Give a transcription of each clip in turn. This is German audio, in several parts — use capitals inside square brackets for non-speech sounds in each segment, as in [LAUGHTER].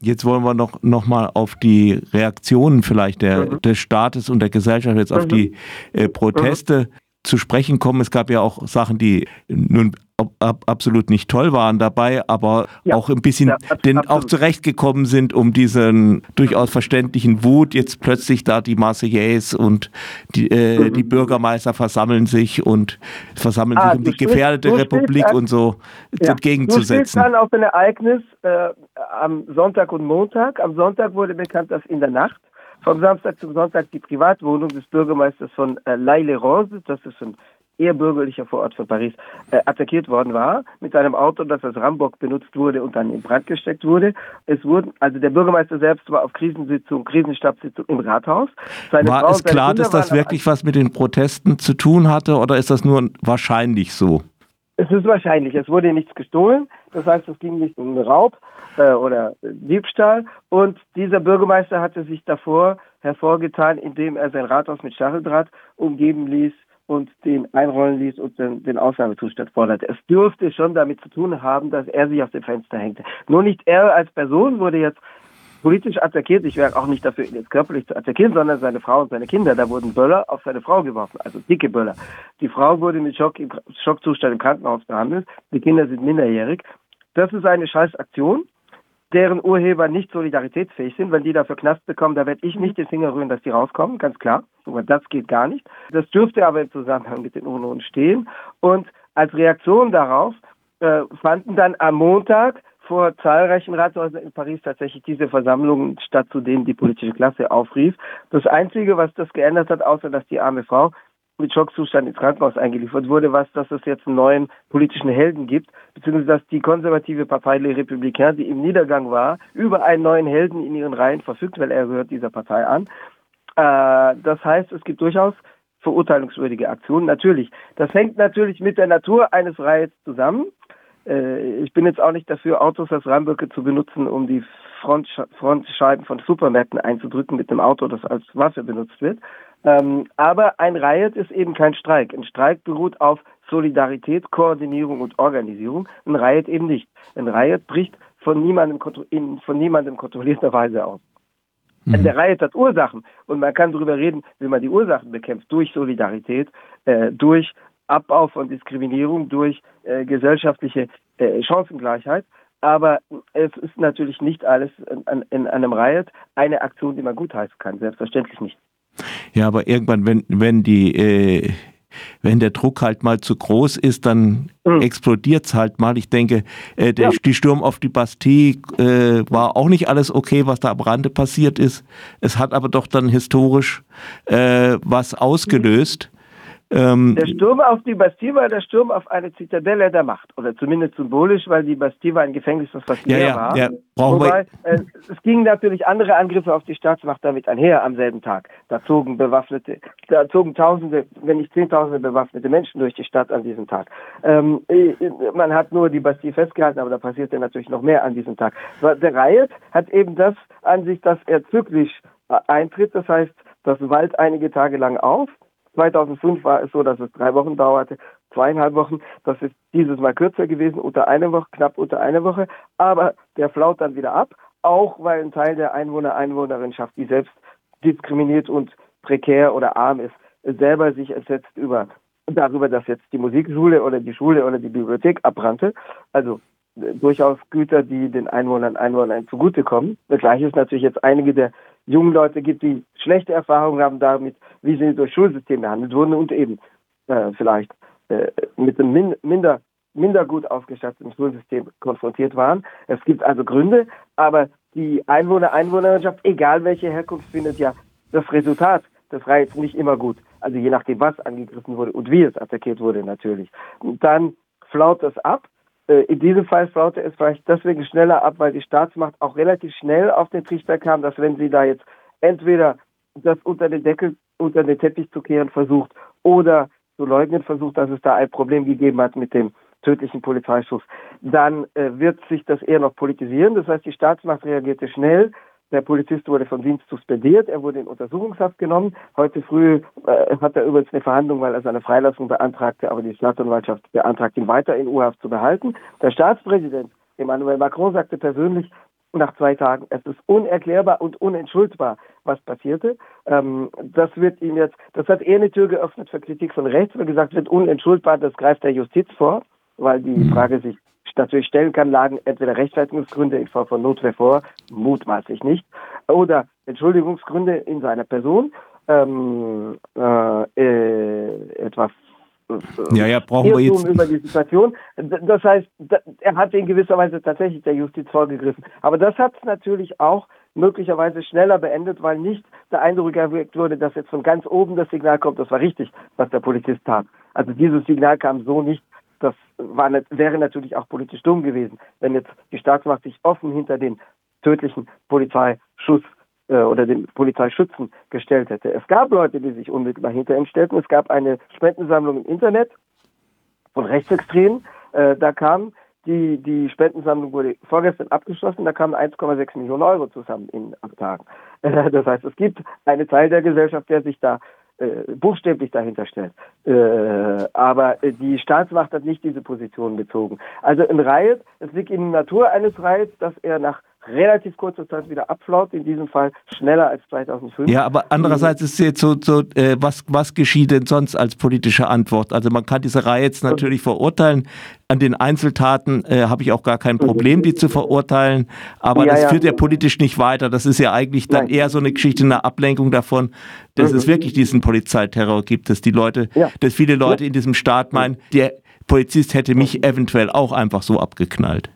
Jetzt wollen wir noch, noch mal auf die Reaktionen vielleicht der, mhm. des Staates und der Gesellschaft jetzt auf mhm. die äh, Proteste mhm. zu sprechen kommen. Es gab ja auch Sachen, die nun ab, absolut nicht toll waren dabei, aber ja, auch ein bisschen ja, den auch zurechtgekommen sind, um diesen durchaus verständlichen Wut. Jetzt plötzlich da die Marseillaise und die, äh, mhm. die Bürgermeister versammeln sich und versammeln ah, sich, um die gefährdete Republik an, und so ja, entgegenzusetzen. Du dann auf ein Ereignis äh, am Sonntag und Montag. Am Sonntag wurde bekannt, dass in der Nacht vom Samstag zum Sonntag die Privatwohnung des Bürgermeisters von äh, Laile Rose, das ist ein eher bürgerlicher Vorort von Paris, äh, attackiert worden war mit seinem Auto, das als Rambock benutzt wurde und dann in Brand gesteckt wurde. Es wurden, also der Bürgermeister selbst war auf Krisensitzung, Krisenstabssitzung im Rathaus. Seine war Frau es klar, dass das wirklich was mit den Protesten zu tun hatte oder ist das nur wahrscheinlich so? Es ist wahrscheinlich. Es wurde nichts gestohlen. Das heißt, es ging nicht um Raub äh, oder Diebstahl. Und dieser Bürgermeister hatte sich davor hervorgetan, indem er sein Rathaus mit Stacheldraht umgeben ließ und den einrollen ließ und den, den Ausnahmezustand forderte. Es dürfte schon damit zu tun haben, dass er sich auf dem Fenster hängte. Nur nicht er als Person wurde jetzt politisch attackiert. Ich wäre auch nicht dafür, ihn jetzt körperlich zu attackieren, sondern seine Frau und seine Kinder. Da wurden Böller auf seine Frau geworfen, also dicke Böller. Die Frau wurde mit Schock im Schockzustand im Krankenhaus behandelt. Die Kinder sind minderjährig. Das ist eine scheiß Aktion deren Urheber nicht solidaritätsfähig sind, wenn die dafür Knast bekommen, da werde ich nicht den Finger rühren, dass die rauskommen, ganz klar. Das geht gar nicht. Das dürfte aber im Zusammenhang mit den UNO stehen. Und als Reaktion darauf äh, fanden dann am Montag vor zahlreichen Rathäusern in Paris tatsächlich diese Versammlungen statt, zu denen die politische Klasse aufrief. Das Einzige, was das geändert hat, außer dass die arme Frau mit Schockzustand ins Krankenhaus eingeliefert wurde, was, dass es jetzt einen neuen politischen Helden gibt, beziehungsweise dass die konservative Partei Les Républicains, die im Niedergang war, über einen neuen Helden in ihren Reihen verfügt, weil er gehört dieser Partei an. Äh, das heißt, es gibt durchaus verurteilungswürdige Aktionen. Natürlich. Das hängt natürlich mit der Natur eines Riots zusammen. Äh, ich bin jetzt auch nicht dafür, Autos als Reimböcke zu benutzen, um die Frontscheiben von Supermärkten einzudrücken mit einem Auto, das als Waffe benutzt wird. Ähm, aber ein Riot ist eben kein Streik. Ein Streik beruht auf Solidarität, Koordinierung und Organisierung. Ein Riot eben nicht. Ein Riot bricht von niemandem, in, von niemandem kontrollierterweise aus. Mhm. Der Riot hat Ursachen und man kann darüber reden, wie man die Ursachen bekämpft, durch Solidarität, äh, durch Abbau von Diskriminierung, durch äh, gesellschaftliche äh, Chancengleichheit. Aber es ist natürlich nicht alles in, in einem Riot eine Aktion, die man gutheißen kann. Selbstverständlich nicht. Ja, aber irgendwann, wenn, wenn die, äh, wenn der Druck halt mal zu groß ist, dann mhm. explodiert es halt mal. Ich denke, äh, der, ja. die Sturm auf die Bastille äh, war auch nicht alles okay, was da am Rande passiert ist. Es hat aber doch dann historisch äh, was ausgelöst. Ähm, der Sturm auf die Bastille war der Sturm auf eine Zitadelle der Macht. Oder zumindest symbolisch, weil die Bastille war ein Gefängnis, das fast ja, leer ja, war. Ja, Wobei, äh, es gingen natürlich andere Angriffe auf die Staatsmacht damit einher am selben Tag. Da zogen bewaffnete, da zogen Tausende, wenn nicht Zehntausende bewaffnete Menschen durch die Stadt an diesem Tag. Ähm, äh, man hat nur die Bastille festgehalten, aber da passierte natürlich noch mehr an diesem Tag. Der Riot hat eben das an sich, dass er zyklisch äh, eintritt. Das heißt, das Wald einige Tage lang auf 2005 war es so, dass es drei Wochen dauerte, zweieinhalb Wochen. Das ist dieses Mal kürzer gewesen, unter einer Woche, knapp unter einer Woche. Aber der flaut dann wieder ab, auch weil ein Teil der Einwohner, Einwohnerinschaft, die selbst diskriminiert und prekär oder arm ist, selber sich entsetzt über darüber, dass jetzt die Musikschule oder die Schule oder die Bibliothek abbrannte. Also äh, durchaus Güter, die den Einwohnern Einwohnern zugutekommen. Gleich ist natürlich jetzt einige der jungen Leute gibt, die schlechte Erfahrungen haben damit, wie sie durch Schulsystem behandelt wurden und eben äh, vielleicht äh, mit einem min minder, minder gut ausgestatteten Schulsystem konfrontiert waren. Es gibt also Gründe, aber die Einwohner, Einwohnerschaft, egal welche Herkunft, findet ja das Resultat des Reichs nicht immer gut. Also je nachdem, was angegriffen wurde und wie es attackiert wurde natürlich. Und dann flaut das ab in diesem Fall flaute es vielleicht deswegen schneller ab, weil die Staatsmacht auch relativ schnell auf den Trichter kam, dass wenn sie da jetzt entweder das unter den Deckel, unter den Teppich zu kehren versucht oder zu leugnen versucht, dass es da ein Problem gegeben hat mit dem tödlichen Polizeischuss, dann äh, wird sich das eher noch politisieren. Das heißt, die Staatsmacht reagierte schnell, der Polizist wurde vom Dienst suspendiert, er wurde in Untersuchungshaft genommen. Heute früh äh, hat er übrigens eine Verhandlung, weil er seine Freilassung beantragte, aber die Staatsanwaltschaft beantragt, ihn weiter in U-Haft zu behalten. Der Staatspräsident Emmanuel Macron sagte persönlich, nach zwei Tagen. Es ist unerklärbar und unentschuldbar, was passierte. Ähm, das wird ihm jetzt, das hat eher eine Tür geöffnet für Kritik von rechts, weil gesagt wird, unentschuldbar, das greift der Justiz vor, weil die mhm. Frage sich natürlich stellen kann, lagen entweder Rechtfertigungsgründe in Form von Notwehr vor, mutmaßlich nicht, oder Entschuldigungsgründe in seiner Person, ähm, äh, äh, etwas ja, ja, brauchen wir jetzt. über die Situation. Das heißt, er hat in gewisser Weise tatsächlich der Justiz vorgegriffen. Aber das hat es natürlich auch möglicherweise schneller beendet, weil nicht der Eindruck erwirkt wurde, dass jetzt von ganz oben das Signal kommt, das war richtig, was der Polizist tat. Also dieses Signal kam so nicht. Das war, wäre natürlich auch politisch dumm gewesen, wenn jetzt die Staatsmacht sich offen hinter den tödlichen Polizeischuss äh, oder den Polizeischützen gestellt hätte. Es gab Leute, die sich unmittelbar hinter ihm stellten. Es gab eine Spendensammlung im Internet von Rechtsextremen. Äh, da kam die, die Spendensammlung wurde vorgestern abgeschlossen, da kamen 1,6 Millionen Euro zusammen in acht Tagen. [LAUGHS] Das heißt, es gibt einen Teil der Gesellschaft, der sich da äh, buchstäblich dahinter stellt. Äh, aber die Staatsmacht hat nicht diese Position bezogen. Also ein Riot, es liegt in der Natur eines Riots, dass er nach relativ kurzer Zeit wieder abflaut, in diesem Fall schneller als 2005. Ja, aber andererseits ist jetzt so, so äh, was, was geschieht denn sonst als politische Antwort? Also man kann diese Reihe jetzt natürlich verurteilen. An den Einzeltaten äh, habe ich auch gar kein Problem, die zu verurteilen, aber ja, das ja. führt ja politisch nicht weiter. Das ist ja eigentlich dann Nein. eher so eine Geschichte, eine Ablenkung davon, dass mhm. es wirklich diesen Polizeiterror gibt, dass die Leute, ja. dass viele Leute in diesem Staat meinen, der Polizist hätte mich eventuell auch einfach so abgeknallt.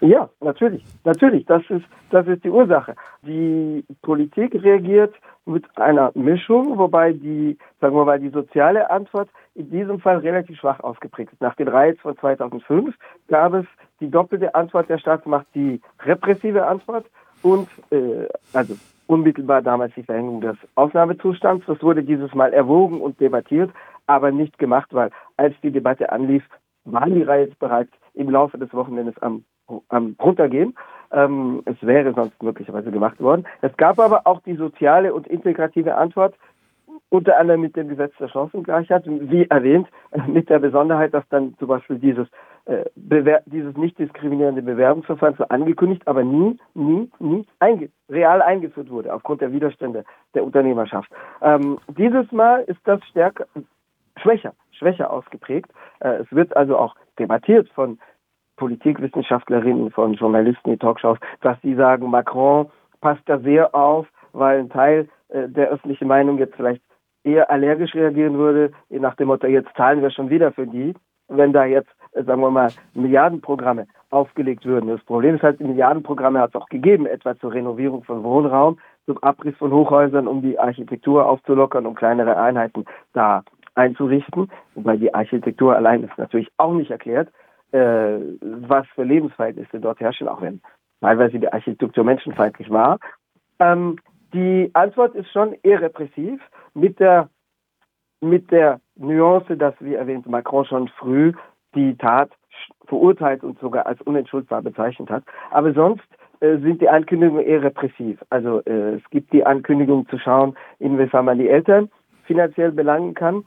Ja, natürlich, natürlich. Das ist, das ist die Ursache. Die Politik reagiert mit einer Mischung, wobei die, sagen wir mal, die soziale Antwort in diesem Fall relativ schwach ausgeprägt ist. Nach den Reiz von 2005 gab es die doppelte Antwort der Staatsmacht, die repressive Antwort und, äh, also unmittelbar damals die Verhängung des Ausnahmezustands. Das wurde dieses Mal erwogen und debattiert, aber nicht gemacht, weil als die Debatte anlief, waren die Reihe bereits im Laufe des Wochenendes am runtergehen. Ähm, es wäre sonst möglicherweise gemacht worden. Es gab aber auch die soziale und integrative Antwort, unter anderem mit dem Gesetz der Chancengleichheit, wie erwähnt, [LAUGHS] mit der Besonderheit, dass dann zum Beispiel dieses, äh, dieses nicht diskriminierende Bewerbungsverfahren so angekündigt, aber nie, nie, nie einge real eingeführt wurde, aufgrund der Widerstände der Unternehmerschaft. Ähm, dieses Mal ist das stärker, schwächer, schwächer ausgeprägt. Äh, es wird also auch debattiert von Politikwissenschaftlerinnen, von Journalisten in Talkshows, dass sie sagen, Macron passt da sehr auf, weil ein Teil äh, der öffentlichen Meinung jetzt vielleicht eher allergisch reagieren würde, nach dem Motto, jetzt zahlen wir schon wieder für die, wenn da jetzt, äh, sagen wir mal, Milliardenprogramme aufgelegt würden. Das Problem ist halt, Milliardenprogramme hat es auch gegeben, etwa zur Renovierung von Wohnraum, zum Abriss von Hochhäusern, um die Architektur aufzulockern, um kleinere Einheiten da einzurichten. Wobei die Architektur allein ist natürlich auch nicht erklärt äh, was für Lebensverhältnisse dort herrschen, auch wenn teilweise die Architektur menschenfeindlich war. Ähm, die Antwort ist schon eher repressiv mit der, mit der Nuance, dass, wie erwähnt, Macron schon früh die Tat verurteilt und sogar als unentschuldbar bezeichnet hat. Aber sonst äh, sind die Ankündigungen eher repressiv. Also äh, es gibt die Ankündigung zu schauen, inwiefern man die Eltern finanziell belangen kann.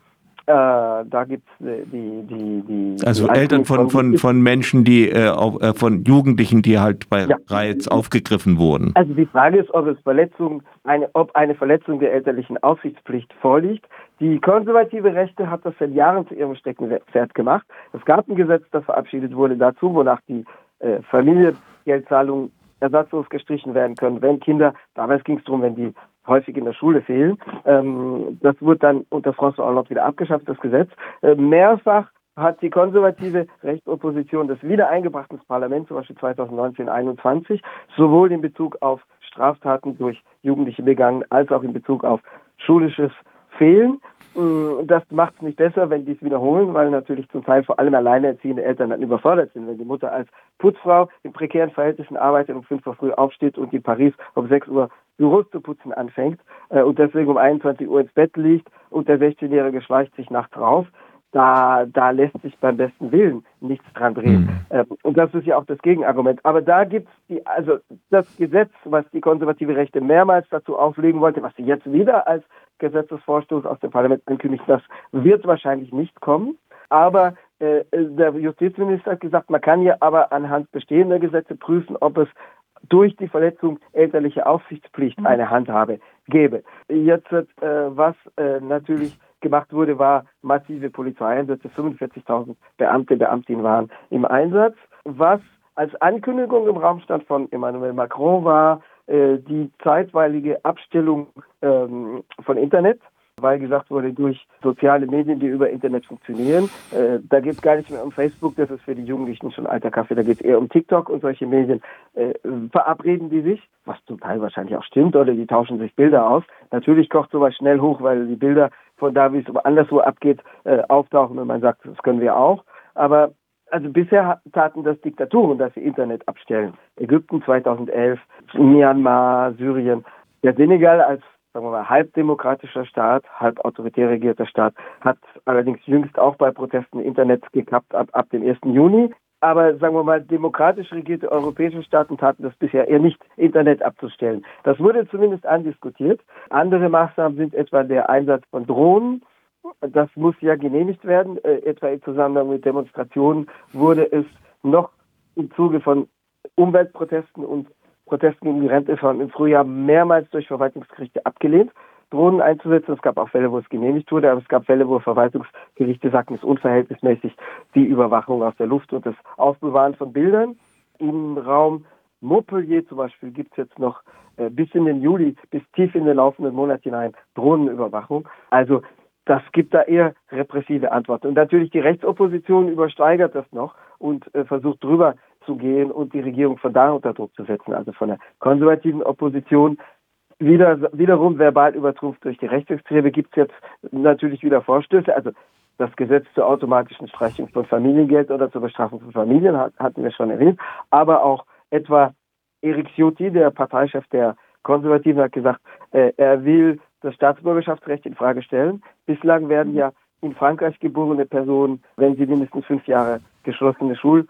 Äh, da gibt es die, die, die. Also die Eltern von, von, von Menschen, die, äh, auf, äh, von Jugendlichen, die halt bei ja. Riots aufgegriffen wurden. Also die Frage ist, ob es Verletzung, eine, ob eine Verletzung der elterlichen Aufsichtspflicht vorliegt. Die konservative Rechte hat das seit Jahren zu ihrem Steckenpferd gemacht. Es gab ein Gesetz, das verabschiedet wurde dazu, wonach die äh, Familiengeldzahlungen ersatzlos gestrichen werden können, wenn Kinder, damals ging es darum, wenn die häufig in der Schule fehlen. Ähm, das wurde dann unter François Hollande wieder abgeschafft, das Gesetz. Äh, mehrfach hat die konservative Rechtsopposition das wieder eingebracht ins Parlament, zum Beispiel 2019-21, sowohl in Bezug auf Straftaten durch Jugendliche begangen, als auch in Bezug auf schulisches Fehlen. Mm, das macht es nicht besser, wenn die es wiederholen, weil natürlich zum Teil vor allem alleinerziehende Eltern dann überfordert sind. Wenn die Mutter als Putzfrau in prekären Verhältnissen arbeitet, um fünf Uhr früh aufsteht und in Paris um sechs Uhr Büros zu putzen anfängt äh, und deswegen um 21 Uhr ins Bett liegt und der 16-Jährige schleicht sich nachts rauf, da, da lässt sich beim besten Willen nichts dran drehen. Mhm. Ähm, und das ist ja auch das Gegenargument. Aber da gibt's die, also das Gesetz, was die konservative Rechte mehrmals dazu auflegen wollte, was sie jetzt wieder als Gesetzesvorstoß aus dem Parlament ankündigt, das wird wahrscheinlich nicht kommen. Aber äh, der Justizminister hat gesagt, man kann ja aber anhand bestehender Gesetze prüfen, ob es durch die Verletzung elterlicher Aufsichtspflicht mhm. eine Handhabe gäbe. Jetzt, äh, was äh, natürlich gemacht wurde, war massive Polizeieinsätze. 45.000 Beamte, Beamtinnen waren im Einsatz. Was als Ankündigung im Raum stand von Emmanuel Macron war äh, die zeitweilige Abstellung ähm, von Internet weil gesagt wurde, durch soziale Medien, die über Internet funktionieren. Äh, da geht es gar nicht mehr um Facebook, das ist für die Jugendlichen schon alter Kaffee, da geht es eher um TikTok und solche Medien. Äh, verabreden die sich, was zum Teil wahrscheinlich auch stimmt, oder die tauschen sich Bilder aus. Natürlich kocht sowas schnell hoch, weil die Bilder von da, wie es anderswo abgeht, äh, auftauchen und man sagt, das können wir auch. Aber also bisher taten das Diktaturen, dass sie Internet abstellen. Ägypten 2011, Myanmar, Syrien. Der Senegal als sagen wir mal, halbdemokratischer Staat, halb autoritär regierter Staat, hat allerdings jüngst auch bei Protesten Internet gekappt ab, ab dem 1. Juni. Aber sagen wir mal, demokratisch regierte europäische Staaten taten das bisher eher nicht, Internet abzustellen. Das wurde zumindest andiskutiert. Andere Maßnahmen sind etwa der Einsatz von Drohnen. Das muss ja genehmigt werden. Äh, etwa im Zusammenhang mit Demonstrationen wurde es noch im Zuge von Umweltprotesten und Protesten gegen die Rentereform im Frühjahr mehrmals durch Verwaltungsgerichte abgelehnt, Drohnen einzusetzen. Es gab auch Fälle, wo es genehmigt wurde, aber es gab Fälle, wo Verwaltungsgerichte sagten, es ist unverhältnismäßig die Überwachung aus der Luft und das Aufbewahren von Bildern. Im Raum Montpellier zum Beispiel gibt es jetzt noch äh, bis in den Juli, bis tief in den laufenden Monat hinein Drohnenüberwachung. Also das gibt da eher repressive Antworten. Und natürlich die Rechtsopposition übersteigert das noch und äh, versucht drüber zu gehen und die Regierung von da unter Druck zu setzen, also von der konservativen Opposition. Wieder, wiederum verbal übertrumpft durch die Rechtsextreme gibt es jetzt natürlich wieder Vorstöße. Also das Gesetz zur automatischen Streichung von Familiengeld oder zur Bestrafung von Familien hatten wir schon erwähnt. Aber auch etwa Erik Ciotti, der Parteichef der Konservativen, hat gesagt, äh, er will das Staatsbürgerschaftsrecht in Frage stellen. Bislang werden ja in Frankreich geborene Personen, wenn sie mindestens fünf Jahre geschlossene Schul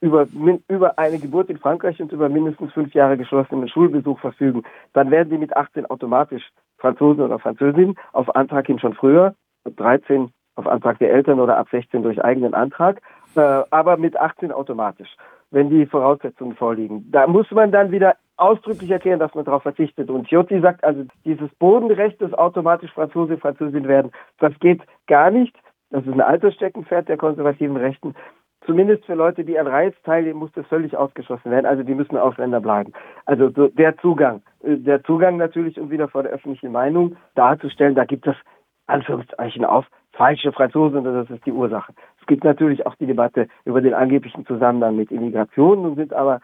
über, über eine Geburt in Frankreich und über mindestens fünf Jahre geschlossenen Schulbesuch verfügen, dann werden die mit 18 automatisch Franzosen oder Französinnen auf Antrag hin schon früher, 13 auf Antrag der Eltern oder ab 16 durch eigenen Antrag, äh, aber mit 18 automatisch, wenn die Voraussetzungen vorliegen. Da muss man dann wieder ausdrücklich erklären, dass man darauf verzichtet. Und Ciotti sagt also, dieses Bodenrecht, das automatisch Franzose, Französin werden, das geht gar nicht. Das ist ein altes Steckenpferd der konservativen Rechten zumindest für Leute, die an Reiz teilnehmen, muss das völlig ausgeschlossen werden. Also die müssen Ausländer bleiben. Also der Zugang. Äh, der Zugang natürlich, um wieder vor der öffentlichen Meinung darzustellen, da gibt es Anführungszeichen auf falsche Franzosen das ist die Ursache. Es gibt natürlich auch die Debatte über den angeblichen Zusammenhang mit Immigration und sind aber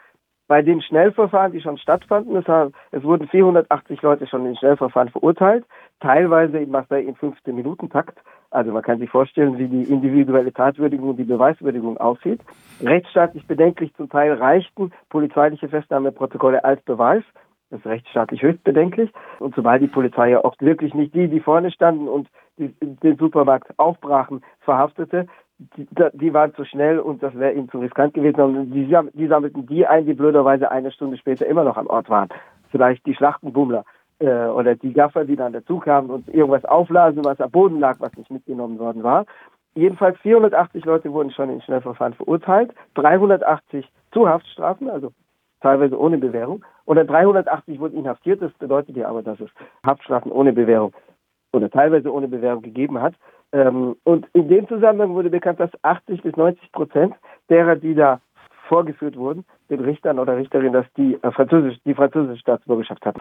bei den Schnellverfahren, die schon stattfanden, es, haben, es wurden 480 Leute schon in Schnellverfahren verurteilt, teilweise in Marseille in 15-Minuten-Takt. Also man kann sich vorstellen, wie die individuelle Tatwürdigung und die Beweiswürdigung aussieht. Rechtsstaatlich bedenklich zum Teil reichten polizeiliche Festnahmeprotokolle als Beweis. Das ist rechtsstaatlich höchst bedenklich. Und zumal die Polizei ja oft wirklich nicht die, die vorne standen und die, den Supermarkt aufbrachen, verhaftete, die, die waren zu schnell und das wäre ihnen zu riskant gewesen. Und die, die sammelten die ein, die blöderweise eine Stunde später immer noch am Ort waren. Vielleicht die Schlachtenbummler äh, oder die Gaffer, die dann dazu kamen und irgendwas auflasen, was am Boden lag, was nicht mitgenommen worden war. Jedenfalls 480 Leute wurden schon in Schnellverfahren verurteilt, 380 zu Haftstrafen, also teilweise ohne Bewährung, oder 380 wurden inhaftiert. Das bedeutet ja aber, dass es Haftstrafen ohne Bewährung oder teilweise ohne Bewährung gegeben hat. Ähm, und in dem Zusammenhang wurde bekannt, dass 80 bis 90 Prozent derer, die da vorgeführt wurden, den Richtern oder Richterinnen, dass die, äh, französisch, die französische Staatsbürgerschaft hatten.